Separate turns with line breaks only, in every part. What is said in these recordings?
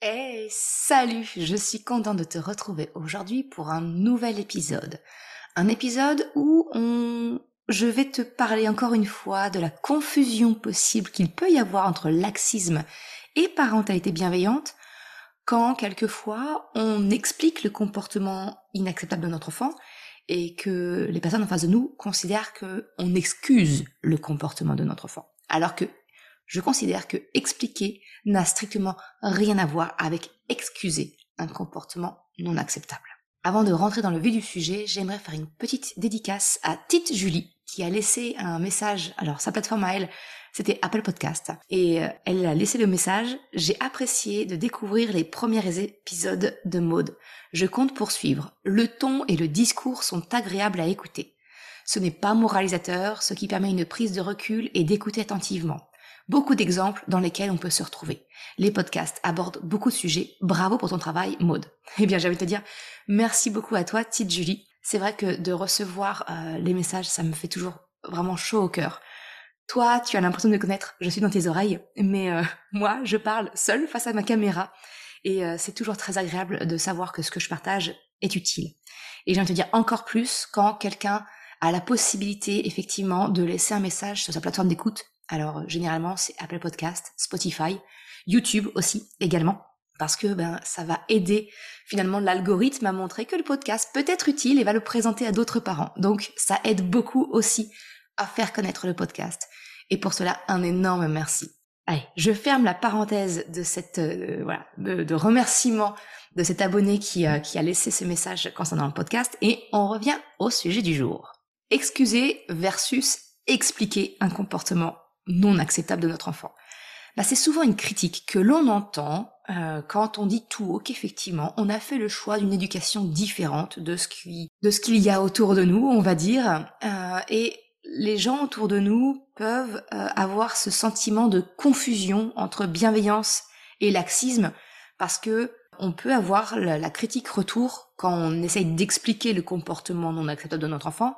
Hey, salut, je suis contente de te retrouver aujourd'hui pour un nouvel épisode. Un épisode où on... je vais te parler encore une fois de la confusion possible qu'il peut y avoir entre laxisme et parentalité bienveillante quand quelquefois on explique le comportement inacceptable de notre enfant et que les personnes en face de nous considèrent qu'on excuse le comportement de notre enfant. Alors que je considère que expliquer n'a strictement rien à voir avec excuser un comportement non acceptable. Avant de rentrer dans le vif du sujet, j'aimerais faire une petite dédicace à Tite Julie qui a laissé un message. Alors sa plateforme à elle, c'était Apple Podcast. Et euh, elle a laissé le message. J'ai apprécié de découvrir les premiers épisodes de Mode. Je compte poursuivre. Le ton et le discours sont agréables à écouter. Ce n'est pas moralisateur, ce qui permet une prise de recul et d'écouter attentivement. Beaucoup d'exemples dans lesquels on peut se retrouver. Les podcasts abordent beaucoup de sujets. Bravo pour ton travail, Maude. Eh bien, j'avais te dire merci beaucoup à toi, petite Julie. C'est vrai que de recevoir euh, les messages, ça me fait toujours vraiment chaud au cœur. Toi, tu as l'impression de me connaître, je suis dans tes oreilles, mais euh, moi, je parle seule face à ma caméra. Et euh, c'est toujours très agréable de savoir que ce que je partage est utile. Et j'ai te dire encore plus quand quelqu'un a la possibilité effectivement de laisser un message sur sa plateforme d'écoute alors généralement c'est Apple Podcast, Spotify, YouTube aussi également parce que ben ça va aider finalement l'algorithme à montrer que le podcast peut être utile et va le présenter à d'autres parents. Donc ça aide beaucoup aussi à faire connaître le podcast. Et pour cela, un énorme merci. Allez, je ferme la parenthèse de cette euh, voilà de, remerciement de cet abonné qui, euh, qui a laissé ce message concernant le podcast et on revient au sujet du jour. Excuser versus expliquer un comportement non acceptable de notre enfant. Bah, c'est souvent une critique que l'on entend euh, quand on dit tout haut qu'effectivement on a fait le choix d'une éducation différente de ce qui de ce qu'il y a autour de nous, on va dire, euh, et les gens autour de nous peuvent euh, avoir ce sentiment de confusion entre bienveillance et laxisme parce que on peut avoir la, la critique retour quand on essaye d'expliquer le comportement non acceptable de notre enfant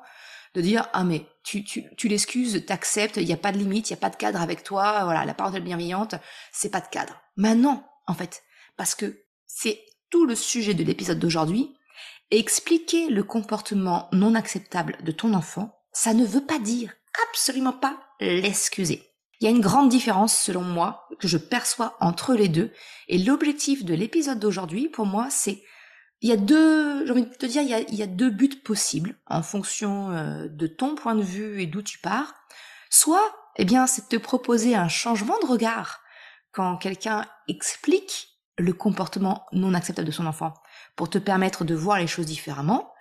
de dire ah mais tu, tu, tu l'excuses, t'acceptes, il n'y a pas de limite, il a pas de cadre avec toi, voilà, la parole bienveillante, c'est pas de cadre. Maintenant, en fait, parce que c'est tout le sujet de l'épisode d'aujourd'hui, expliquer le comportement non acceptable de ton enfant, ça ne veut pas dire absolument pas l'excuser. Il y a une grande différence, selon moi, que je perçois entre les deux, et l'objectif de l'épisode d'aujourd'hui, pour moi, c'est il y a deux, j'ai envie de te dire, il y a, deux buts possibles en fonction euh, de ton point de vue et d'où tu pars. Soit, eh bien, c'est de te proposer un changement de regard quand quelqu'un explique le comportement non acceptable de son enfant pour te permettre de voir les choses différemment.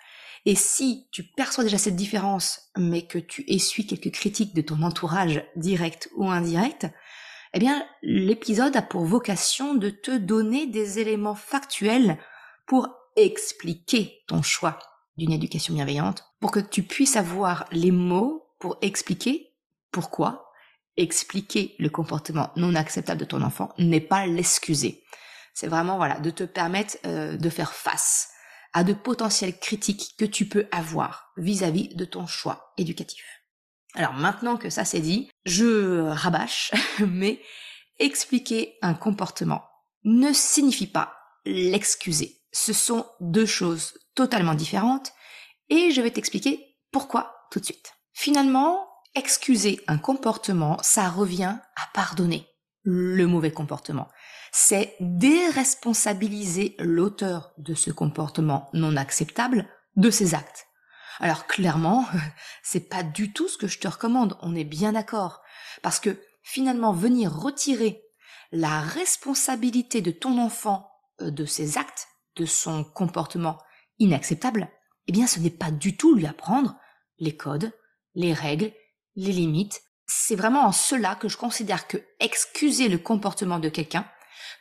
Et si tu perçois déjà cette différence, mais que tu essuies quelques critiques de ton entourage direct ou indirect, eh bien, l'épisode a pour vocation de te donner des éléments factuels pour expliquer ton choix d'une éducation bienveillante, pour que tu puisses avoir les mots pour expliquer pourquoi expliquer le comportement non acceptable de ton enfant n'est pas l'excuser. C'est vraiment voilà de te permettre euh, de faire face à de potentielles critiques que tu peux avoir vis-à-vis de ton choix éducatif. Alors maintenant que ça c'est dit, je rabâche, mais expliquer un comportement ne signifie pas l'excuser ce sont deux choses totalement différentes et je vais t'expliquer pourquoi tout de suite. Finalement, excuser un comportement, ça revient à pardonner le mauvais comportement. C'est déresponsabiliser l'auteur de ce comportement non acceptable de ses actes. Alors clairement, c'est pas du tout ce que je te recommande, on est bien d'accord. Parce que finalement, venir retirer la responsabilité de ton enfant euh, de ses actes, de son comportement inacceptable, eh bien ce n'est pas du tout lui apprendre les codes, les règles, les limites. C'est vraiment en cela que je considère que excuser le comportement de quelqu'un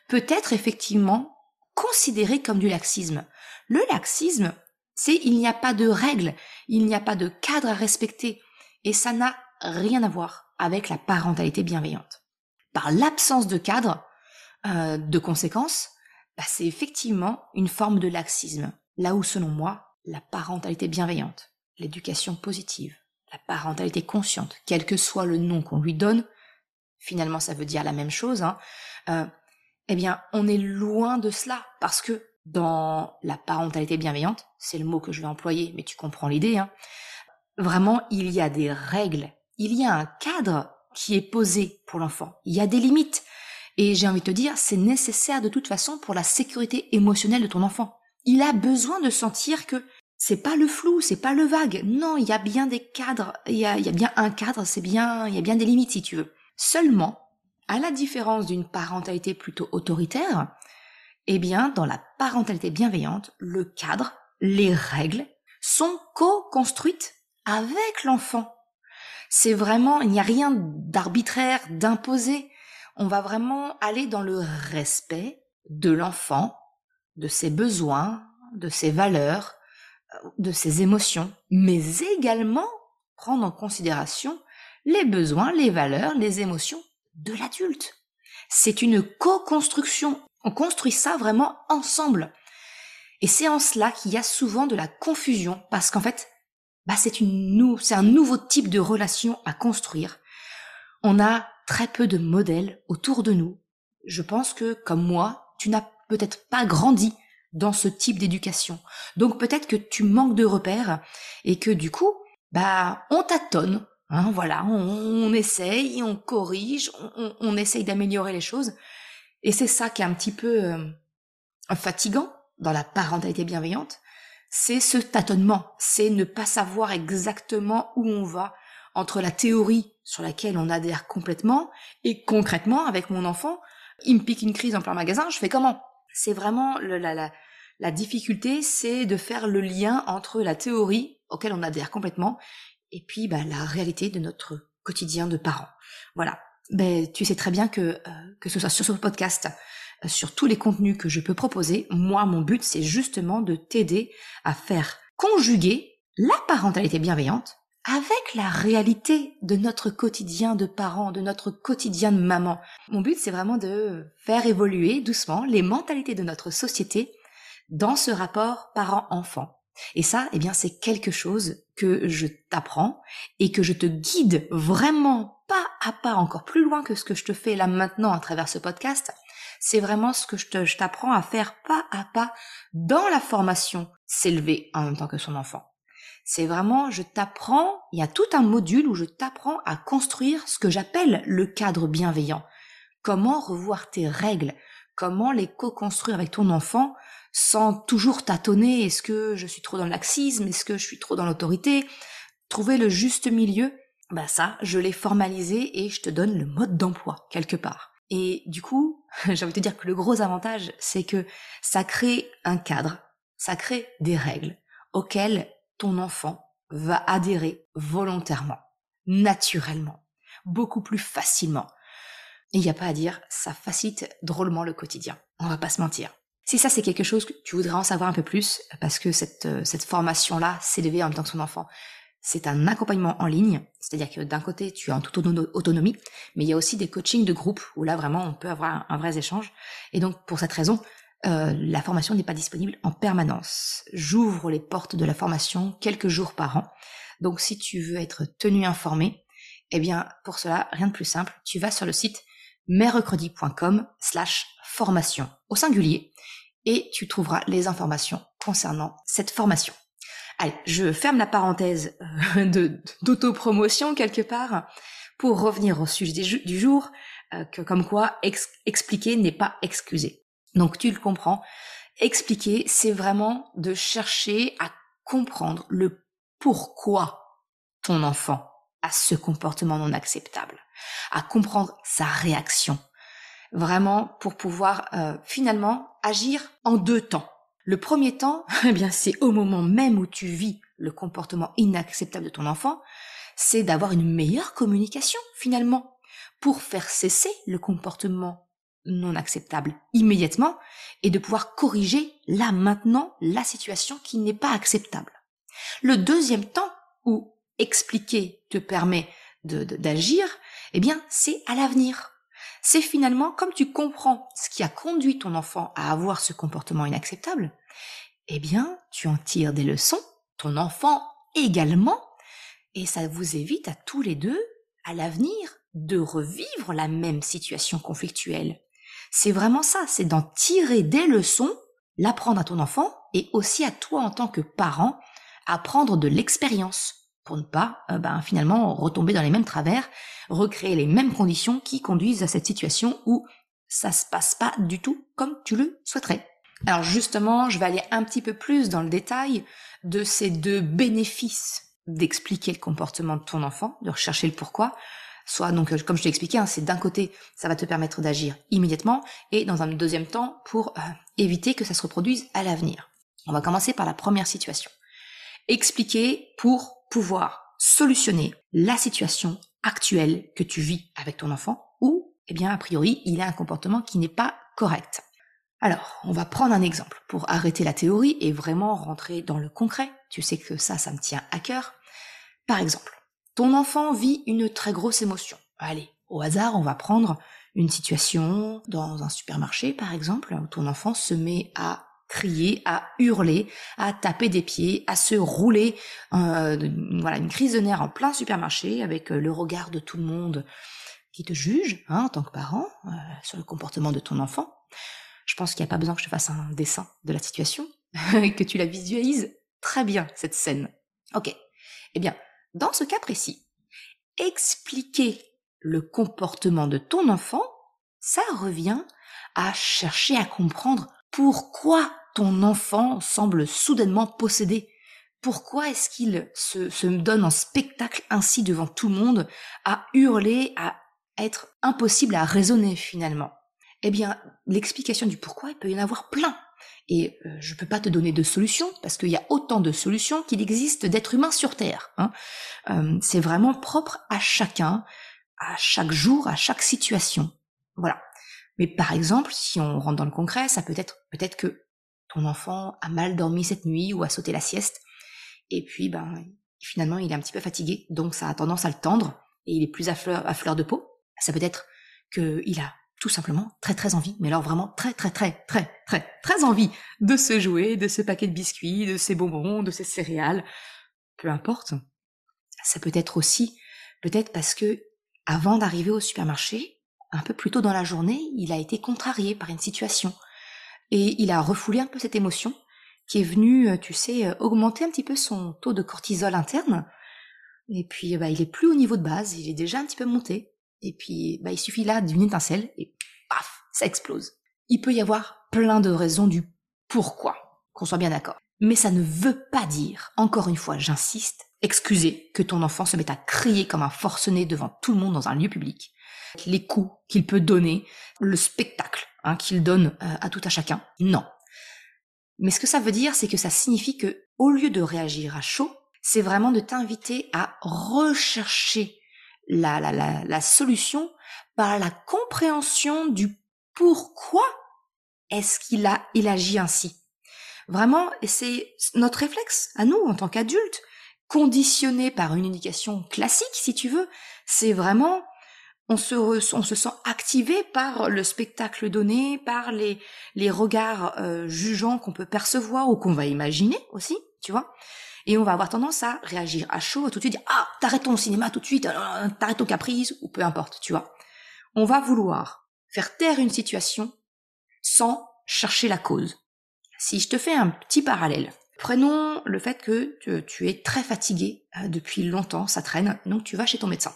peut être effectivement
considéré comme du laxisme. Le laxisme, c'est il n'y a pas de règles, il n'y a pas de cadre à respecter, et ça n'a rien à voir avec la parentalité bienveillante. Par l'absence de cadre, euh, de conséquences, bah, c'est effectivement une forme de laxisme. Là où, selon moi, la parentalité bienveillante, l'éducation positive, la parentalité consciente, quel que soit le nom qu'on lui donne, finalement ça veut dire la même chose, hein, euh, eh bien on est loin de cela, parce que dans la parentalité bienveillante, c'est le mot que je vais employer, mais tu comprends l'idée, hein, vraiment il y a des règles, il y a un cadre qui est posé pour l'enfant, il y a des limites. Et j'ai envie de te dire, c'est nécessaire de toute façon pour la sécurité émotionnelle de ton enfant. Il a besoin de sentir que c'est pas le flou, c'est pas le vague. Non, il y a bien des cadres, il y a, bien un cadre, c'est bien, il y a bien des limites si tu veux. Seulement, à la différence d'une parentalité plutôt autoritaire, eh bien, dans la parentalité bienveillante, le cadre, les règles sont co-construites avec l'enfant. C'est vraiment, il n'y a rien d'arbitraire, d'imposé. On va vraiment aller dans le respect de l'enfant, de ses besoins, de ses valeurs, de ses émotions, mais également prendre en considération les besoins, les valeurs, les émotions de l'adulte. C'est une co-construction. On construit ça vraiment ensemble. Et c'est en cela qu'il y a souvent de la confusion, parce qu'en fait, bah c'est un nouveau type de relation à construire. On a très peu de modèles autour de nous. Je pense que, comme moi, tu n'as peut-être pas grandi dans ce type d'éducation. Donc peut-être que tu manques de repères et que du coup, bah, on tâtonne. Hein, voilà, on, essaye, on corrige, on, on essaye d'améliorer les choses. Et c'est ça qui est un petit peu euh, fatigant dans la parentalité bienveillante. C'est ce tâtonnement, c'est ne pas savoir exactement où on va entre la théorie sur laquelle on adhère complètement et concrètement avec mon enfant, il me pique une crise en plein magasin, je fais comment? C'est vraiment le, la, la, la difficulté, c'est de faire le lien entre la théorie auquel on adhère complètement et puis bah, la réalité de notre quotidien de parents. Voilà. Ben, tu sais très bien que euh, que ce soit sur ce podcast, euh, sur tous les contenus que je peux proposer, moi mon but c'est justement de t'aider à faire conjuguer la parentalité bienveillante avec la réalité de notre quotidien de parents, de notre quotidien de maman. Mon but, c'est vraiment de faire évoluer doucement les mentalités de notre société dans ce rapport parent-enfant. Et ça, eh bien, c'est quelque chose que je t'apprends et que je te guide vraiment pas à pas encore plus loin que ce que je te fais là maintenant à travers ce podcast. C'est vraiment ce que je t'apprends à faire pas à pas dans la formation s'élever en même temps que son enfant. C'est vraiment, je t'apprends, il y a tout un module où je t'apprends à construire ce que j'appelle le cadre bienveillant. Comment revoir tes règles, comment les co-construire avec ton enfant sans toujours tâtonner, est-ce que je suis trop dans le laxisme, est-ce que je suis trop dans l'autorité, trouver le juste milieu, bah ça, je l'ai formalisé et je te donne le mode d'emploi quelque part. Et du coup, j'ai envie de te dire que le gros avantage, c'est que ça crée un cadre, ça crée des règles auxquelles ton enfant va adhérer volontairement, naturellement, beaucoup plus facilement. Il n'y a pas à dire, ça facilite drôlement le quotidien. On va pas se mentir. Si ça c'est quelque chose que tu voudrais en savoir un peu plus, parce que cette, euh, cette formation-là, s'élever en même temps que son enfant, c'est un accompagnement en ligne, c'est-à-dire que d'un côté tu es en toute autonomie, mais il y a aussi des coachings de groupe où là vraiment on peut avoir un vrai échange. Et donc pour cette raison, euh, la formation n'est pas disponible en permanence. J'ouvre les portes de la formation quelques jours par an. Donc si tu veux être tenu informé, eh bien pour cela, rien de plus simple, tu vas sur le site mercredi.com slash formation au singulier et tu trouveras les informations concernant cette formation. Allez, je ferme la parenthèse euh, de d'autopromotion quelque part pour revenir au sujet du jour, euh, que comme quoi expliquer n'est pas excuser. Donc tu le comprends. Expliquer, c'est vraiment de chercher à comprendre le pourquoi ton enfant a ce comportement non acceptable, à comprendre sa réaction, vraiment pour pouvoir euh, finalement agir en deux temps. Le premier temps, eh bien c'est au moment même où tu vis le comportement inacceptable de ton enfant, c'est d'avoir une meilleure communication finalement pour faire cesser le comportement non acceptable immédiatement et de pouvoir corriger là maintenant la situation qui n'est pas acceptable. Le deuxième temps où expliquer te permet d'agir, eh bien, c'est à l'avenir. C'est finalement comme tu comprends ce qui a conduit ton enfant à avoir ce comportement inacceptable, eh bien, tu en tires des leçons, ton enfant également, et ça vous évite à tous les deux, à l'avenir, de revivre la même situation conflictuelle. C'est vraiment ça, c'est d'en tirer des leçons, l'apprendre à ton enfant et aussi à toi en tant que parent, apprendre de l'expérience pour ne pas euh, ben, finalement retomber dans les mêmes travers, recréer les mêmes conditions qui conduisent à cette situation où ça se passe pas du tout comme tu le souhaiterais. Alors justement, je vais aller un petit peu plus dans le détail de ces deux bénéfices d'expliquer le comportement de ton enfant, de rechercher le pourquoi. Soit donc, comme je t'ai expliqué, hein, c'est d'un côté, ça va te permettre d'agir immédiatement, et dans un deuxième temps, pour euh, éviter que ça se reproduise à l'avenir. On va commencer par la première situation. Expliquer pour pouvoir solutionner la situation actuelle que tu vis avec ton enfant, ou, eh bien, a priori, il a un comportement qui n'est pas correct. Alors, on va prendre un exemple pour arrêter la théorie et vraiment rentrer dans le concret. Tu sais que ça, ça me tient à cœur. Par exemple, ton enfant vit une très grosse émotion. Allez, au hasard, on va prendre une situation dans un supermarché, par exemple, où ton enfant se met à crier, à hurler, à taper des pieds, à se rouler, euh, voilà, une crise de nerfs en plein supermarché avec euh, le regard de tout le monde qui te juge, hein, en tant que parent, euh, sur le comportement de ton enfant. Je pense qu'il n'y a pas besoin que je fasse un dessin de la situation, que tu la visualises très bien, cette scène. Ok. Eh bien, dans ce cas précis, expliquer le comportement de ton enfant, ça revient à chercher à comprendre pourquoi ton enfant semble soudainement possédé. Pourquoi est-ce qu'il se, donne en spectacle ainsi devant tout le monde, à hurler, à être impossible à raisonner finalement? Eh bien, l'explication du pourquoi, il peut y en avoir plein. Et euh, je ne peux pas te donner de solution parce qu'il y a autant de solutions qu'il existe d'êtres humains sur Terre. Hein. Euh, c'est vraiment propre à chacun, à chaque jour, à chaque situation. Voilà. Mais par exemple, si on rentre dans le concret, ça peut être peut-être que ton enfant a mal dormi cette nuit ou a sauté la sieste, et puis ben finalement il est un petit peu fatigué, donc ça a tendance à le tendre et il est plus à fleur, à fleur de peau. Ça peut être qu'il a tout simplement très très envie, mais alors vraiment très très très très très très envie de se jouer, de ce paquet de biscuits, de ces bonbons, de ces céréales, peu importe. Ça peut être aussi peut-être parce que avant d'arriver au supermarché, un peu plus tôt dans la journée, il a été contrarié par une situation et il a refoulé un peu cette émotion qui est venue, euh, tu sais, euh, augmenter un petit peu son taux de cortisol interne. Et puis, bah, il est plus au niveau de base, il est déjà un petit peu monté. Et puis, bah, il suffit là d'une étincelle et paf, ça explose. Il peut y avoir plein de raisons du pourquoi, qu'on soit bien d'accord. Mais ça ne veut pas dire, encore une fois, j'insiste, excuser que ton enfant se mette à crier comme un forcené devant tout le monde dans un lieu public. Les coups qu'il peut donner, le spectacle hein, qu'il donne euh, à tout à chacun. Non. Mais ce que ça veut dire, c'est que ça signifie que, au lieu de réagir à chaud, c'est vraiment de t'inviter à rechercher la, la, la, la solution par la compréhension du pourquoi est-ce qu'il a il agit ainsi. Vraiment, c'est notre réflexe à nous en tant qu'adultes, conditionné par une éducation classique, si tu veux, c'est vraiment on se, on se sent activé par le spectacle donné, par les, les regards euh, jugeants qu'on peut percevoir ou qu'on va imaginer aussi, tu vois. Et on va avoir tendance à réagir à chaud, tout de suite dire ah t'arrêtes ton cinéma tout de suite, euh, t'arrêtes ton caprice ou peu importe, tu vois. On va vouloir faire taire une situation sans chercher la cause. Si je te fais un petit parallèle, prenons le fait que tu, es très fatigué euh, depuis longtemps, ça traîne, donc tu vas chez ton médecin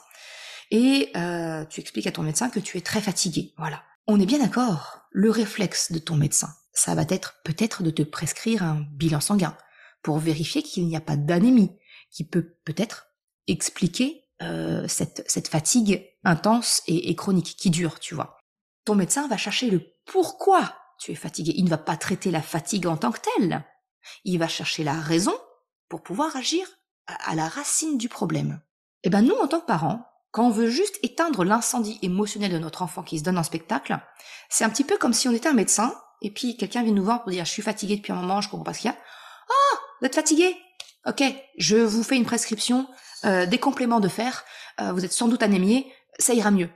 et euh, tu expliques à ton médecin que tu es très fatigué. Voilà. On est bien d'accord. Le réflexe de ton médecin, ça va être peut-être de te prescrire un bilan sanguin pour vérifier qu'il n'y a pas d'anémie, qui peut peut-être expliquer euh, cette, cette fatigue intense et, chronique qui dure, tu vois. Ton médecin va chercher le pourquoi tu es fatigué. Il ne va pas traiter la fatigue en tant que telle. Il va chercher la raison pour pouvoir agir à, la racine du problème. Eh ben nous, en tant que parents, Quand on veut juste éteindre l'incendie émotionnel de notre enfant qui se donne en spectacle, c'est un petit peu comme si on était un médecin et puis quelqu'un vient nous voir pour dire je suis fatigué depuis un moment, je comprends pas ce qu'il y a. Ah, vous êtes fatigué? Ok, je vous fais une prescription, euh, des compléments de fer, euh, vous êtes sans doute anémié, ça ira mieux.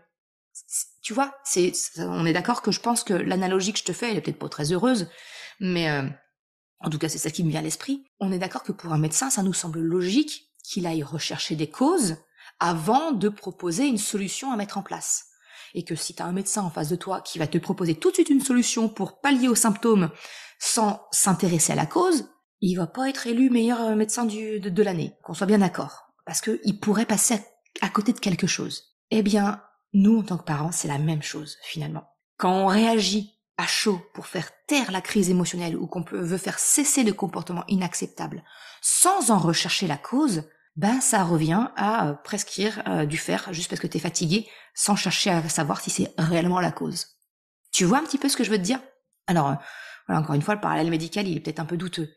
Tu vois, c'est, on est d'accord que je pense que l'analogie que je te fais, elle est peut-être pas très heureuse, mais euh, en tout cas c'est ça qui me vient à l'esprit. On est d'accord que pour un médecin, ça nous semble logique qu'il aille rechercher des causes avant de proposer une solution à mettre en place. Et que si tu as un médecin en face de toi qui va te proposer tout de suite une solution pour pallier aux symptômes sans s'intéresser à la cause, il va pas être élu meilleur euh, médecin de, l'année, qu'on soit bien d'accord. Parce qu'il pourrait passer à, côté de quelque chose. Eh bien, nous, en tant que parents, c'est la même chose, finalement. Quand on réagit à chaud pour faire taire la crise émotionnelle ou qu'on veut faire cesser le comportement inacceptable sans en rechercher la cause, ben ça revient à euh, prescrire euh, du fer juste parce que tu es fatigué sans chercher à savoir si c'est réellement la cause. Tu vois un petit peu ce que je veux te dire? Alors, voilà, encore une fois, le parallèle médical, il est peut-être un peu douteux.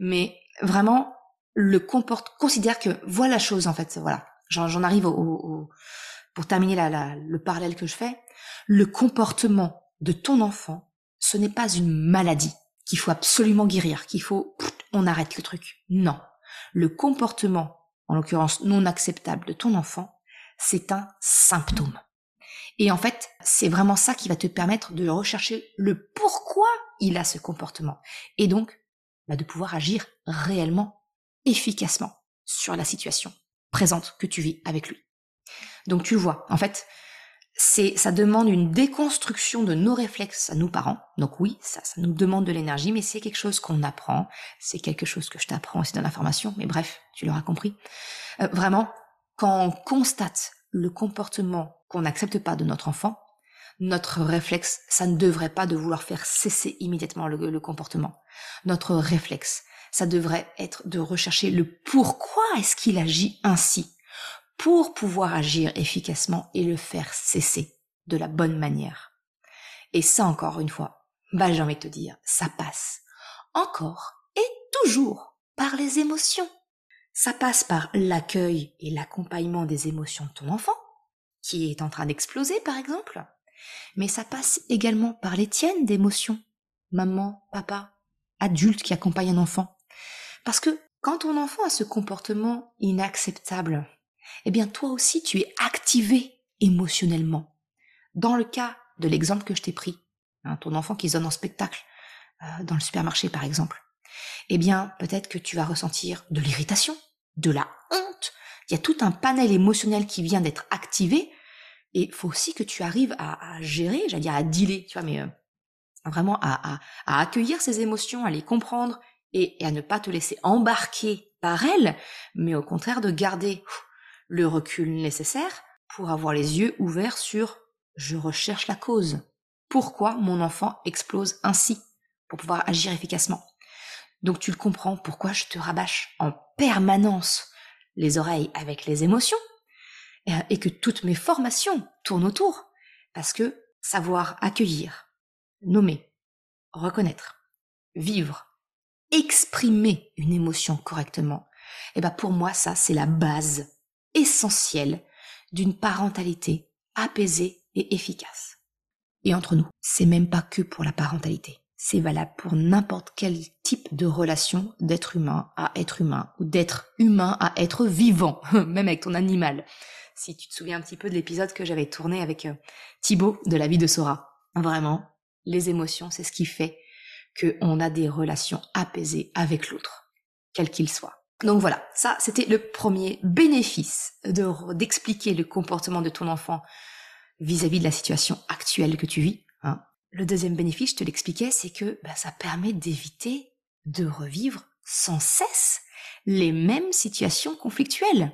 Mais vraiment, le comporte, considère que voilà la chose en fait, voilà. J'en arrive au, pour terminer la, le parallèle que je fais. Le comportement de ton enfant, ce n'est pas une maladie qu'il faut absolument guérir, qu'il faut, on arrête le truc. Non. Le comportement en l'occurrence non acceptable de ton enfant, c'est un symptôme. Et en fait, c'est vraiment ça qui va te permettre de rechercher le pourquoi il a ce comportement. Et donc, bah, de pouvoir agir réellement, efficacement sur la situation présente que tu vis avec lui. Donc tu le vois, en fait, c'est, ça demande une déconstruction de nos réflexes à nous parents. Donc oui, ça, nous demande de l'énergie, mais c'est quelque chose qu'on apprend. C'est quelque chose que je t'apprends aussi dans la formation. Mais bref, tu l'auras compris. Euh, vraiment, quand on constate le comportement qu'on n'accepte pas de notre enfant, notre réflexe, ça ne devrait pas de vouloir faire cesser immédiatement le comportement. Notre réflexe, ça devrait être de rechercher le pourquoi est-ce qu'il agit ainsi pour pouvoir agir efficacement et le faire cesser de la bonne manière. Et ça encore une fois, bah j'ai envie de te dire, ça passe encore et toujours par les émotions. Ça passe par l'accueil et l'accompagnement des émotions de ton enfant, qui est en train d'exploser par exemple, mais ça passe également par les tiennes d'émotions, maman, papa, adulte qui accompagne un enfant. Parce que quand ton enfant a ce comportement inacceptable, eh bien toi aussi tu es activé émotionnellement. Dans le cas de l'exemple que je t'ai pris, hein, ton enfant qui se donne en spectacle euh, dans le supermarché par exemple, eh bien peut-être que tu vas ressentir de l'irritation, de la honte. Il y a tout un panel émotionnel qui vient d'être activé et faut aussi que tu arrives à, gérer, j'allais dire à dealer, tu vois, mais euh, vraiment à, accueillir ces émotions, à les comprendre et, et, à ne pas te laisser embarquer par elles, mais au contraire de garder le recul nécessaire pour avoir les yeux ouverts sur je recherche la cause. Pourquoi mon enfant explose ainsi? pour pouvoir agir efficacement. Donc tu le comprends pourquoi je te rabâche en permanence les oreilles avec les émotions et que toutes mes formations tournent autour. Parce que savoir accueillir, nommer, reconnaître, vivre, exprimer une émotion correctement, eh ben pour moi ça c'est la base essentiel d'une parentalité apaisée et efficace. Et entre nous, c'est même pas que pour la parentalité. C'est valable pour n'importe quel type de relation d'être humain à être humain ou d'être humain à être vivant, même avec ton animal. Si tu te souviens un petit peu de l'épisode que j'avais tourné avec euh, Thibaut de la vie de Sora. Vraiment, les émotions, c'est ce qui fait qu'on a des relations apaisées avec l'autre, quel qu'il soit. Donc voilà, ça c'était le premier bénéfice de d'expliquer le comportement de ton enfant vis-à-vis de la situation actuelle que tu vis. Hein. Le deuxième bénéfice, je te l'expliquais, c'est que bah, ça permet d'éviter de revivre sans cesse les mêmes situations conflictuelles.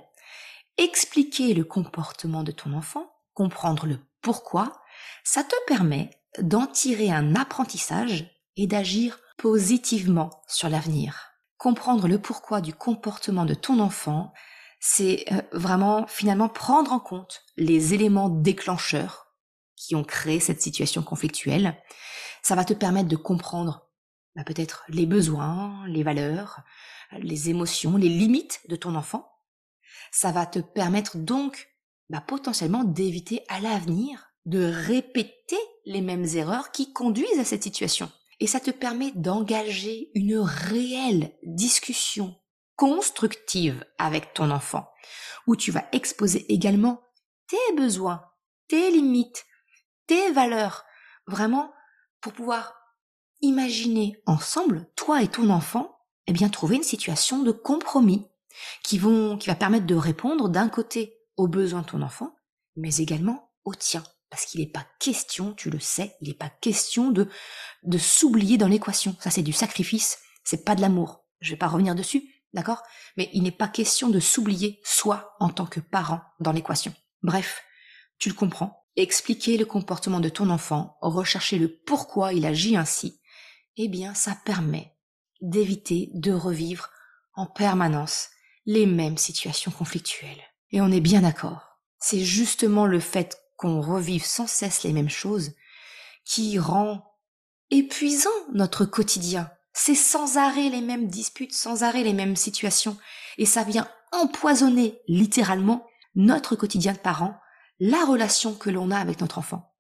Expliquer le comportement de ton enfant, comprendre le pourquoi, ça te permet d'en tirer un apprentissage et d'agir positivement sur l'avenir comprendre le pourquoi du comportement de ton enfant, c'est euh, vraiment finalement prendre en compte les éléments déclencheurs qui ont créé cette situation conflictuelle. Ça va te permettre de comprendre bah, peut-être les besoins, les valeurs, les émotions, les limites de ton enfant. Ça va te permettre donc bah, potentiellement d'éviter à l'avenir de répéter les mêmes erreurs qui conduisent à cette situation. Et ça te permet d'engager une réelle discussion constructive avec ton enfant, où tu vas exposer également tes besoins, tes limites, tes valeurs, vraiment pour pouvoir imaginer ensemble, toi et ton enfant, eh bien trouver une situation de compromis qui vont, qui va permettre de répondre d'un côté aux besoins de ton enfant, mais également aux tiens. Parce qu'il n'est pas question, tu le sais, il n'est pas question de, de s'oublier dans l'équation. Ça, c'est du sacrifice, c'est pas de l'amour. Je vais pas revenir dessus, d'accord? Mais il n'est pas question de s'oublier soi en tant que parent dans l'équation. Bref, tu le comprends. Expliquer le comportement de ton enfant, rechercher le pourquoi il agit ainsi, eh bien, ça permet d'éviter de revivre en permanence les mêmes situations conflictuelles. Et on est bien d'accord. C'est justement le fait qu'on revive sans cesse les mêmes choses qui rend épuisant notre quotidien. C'est sans arrêt les mêmes disputes, sans arrêt les mêmes situations. Et ça vient empoisonner littéralement notre quotidien de parents, la relation que l'on a avec notre enfant.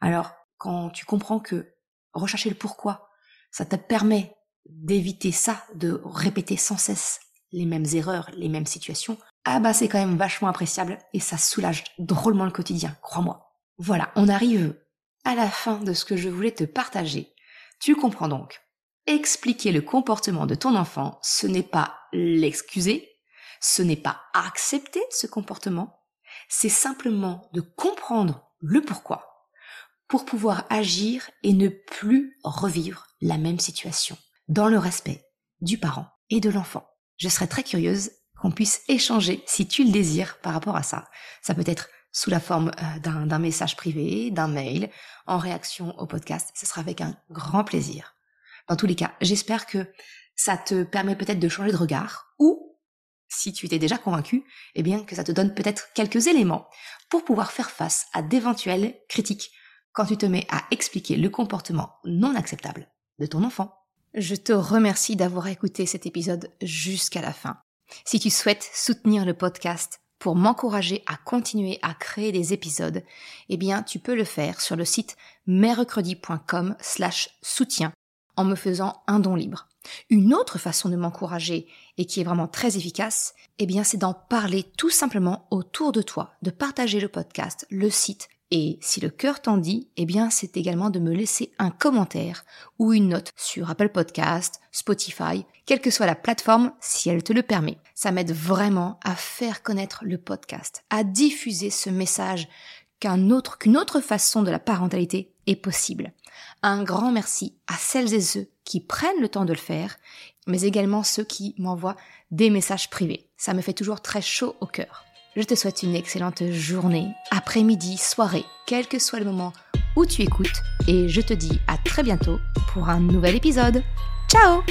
Alors, quand tu comprends que rechercher le pourquoi, ça te permet d'éviter ça, de répéter sans cesse les mêmes erreurs, les mêmes situations, ah bah c'est quand même vachement appréciable et ça soulage drôlement le quotidien, crois-moi. Voilà, on arrive à la fin de ce que je voulais te partager. Tu comprends donc. Expliquer le comportement de ton enfant, ce n'est pas l'excuser, ce n'est pas accepter ce comportement, c'est simplement de comprendre le pourquoi pour pouvoir agir et ne plus revivre la même situation, dans le respect du parent et de l'enfant. Je serais très curieuse qu'on puisse échanger, si tu le désires, par rapport à ça. Ça peut être sous la forme euh, d'un message privé, d'un mail, en réaction au podcast. Ce sera avec un grand plaisir. Dans tous les cas, j'espère que ça te permet peut-être de changer de regard ou, si tu étais déjà convaincu, eh bien que ça te donne peut-être quelques éléments pour pouvoir faire face à d'éventuelles critiques quand tu te mets à expliquer le comportement non acceptable de ton enfant.
Je te remercie d'avoir écouté cet épisode jusqu'à la fin. Si tu souhaites soutenir le podcast pour m'encourager à continuer à créer des épisodes, eh bien, tu peux le faire sur le site mercredi.com slash soutien en me faisant un don libre. Une autre façon de m'encourager et qui est vraiment très efficace, eh bien, c'est d'en parler tout simplement autour de toi, de partager le podcast, le site et si le cœur t'en dit, eh bien, c'est également de me laisser un commentaire ou une note sur Apple Podcast, Spotify, quelle que soit la plateforme, si elle te le permet. Ça m'aide vraiment à faire connaître le podcast, à diffuser ce message qu'un autre, qu'une autre façon de la parentalité est possible. Un grand merci à celles et ceux qui prennent le temps de le faire, mais également ceux qui m'envoient des messages privés. Ça me fait toujours très chaud au cœur. Je te souhaite une excellente journée, après-midi, soirée, quel que soit le moment où tu écoutes, et je te dis à très bientôt pour un nouvel épisode. Ciao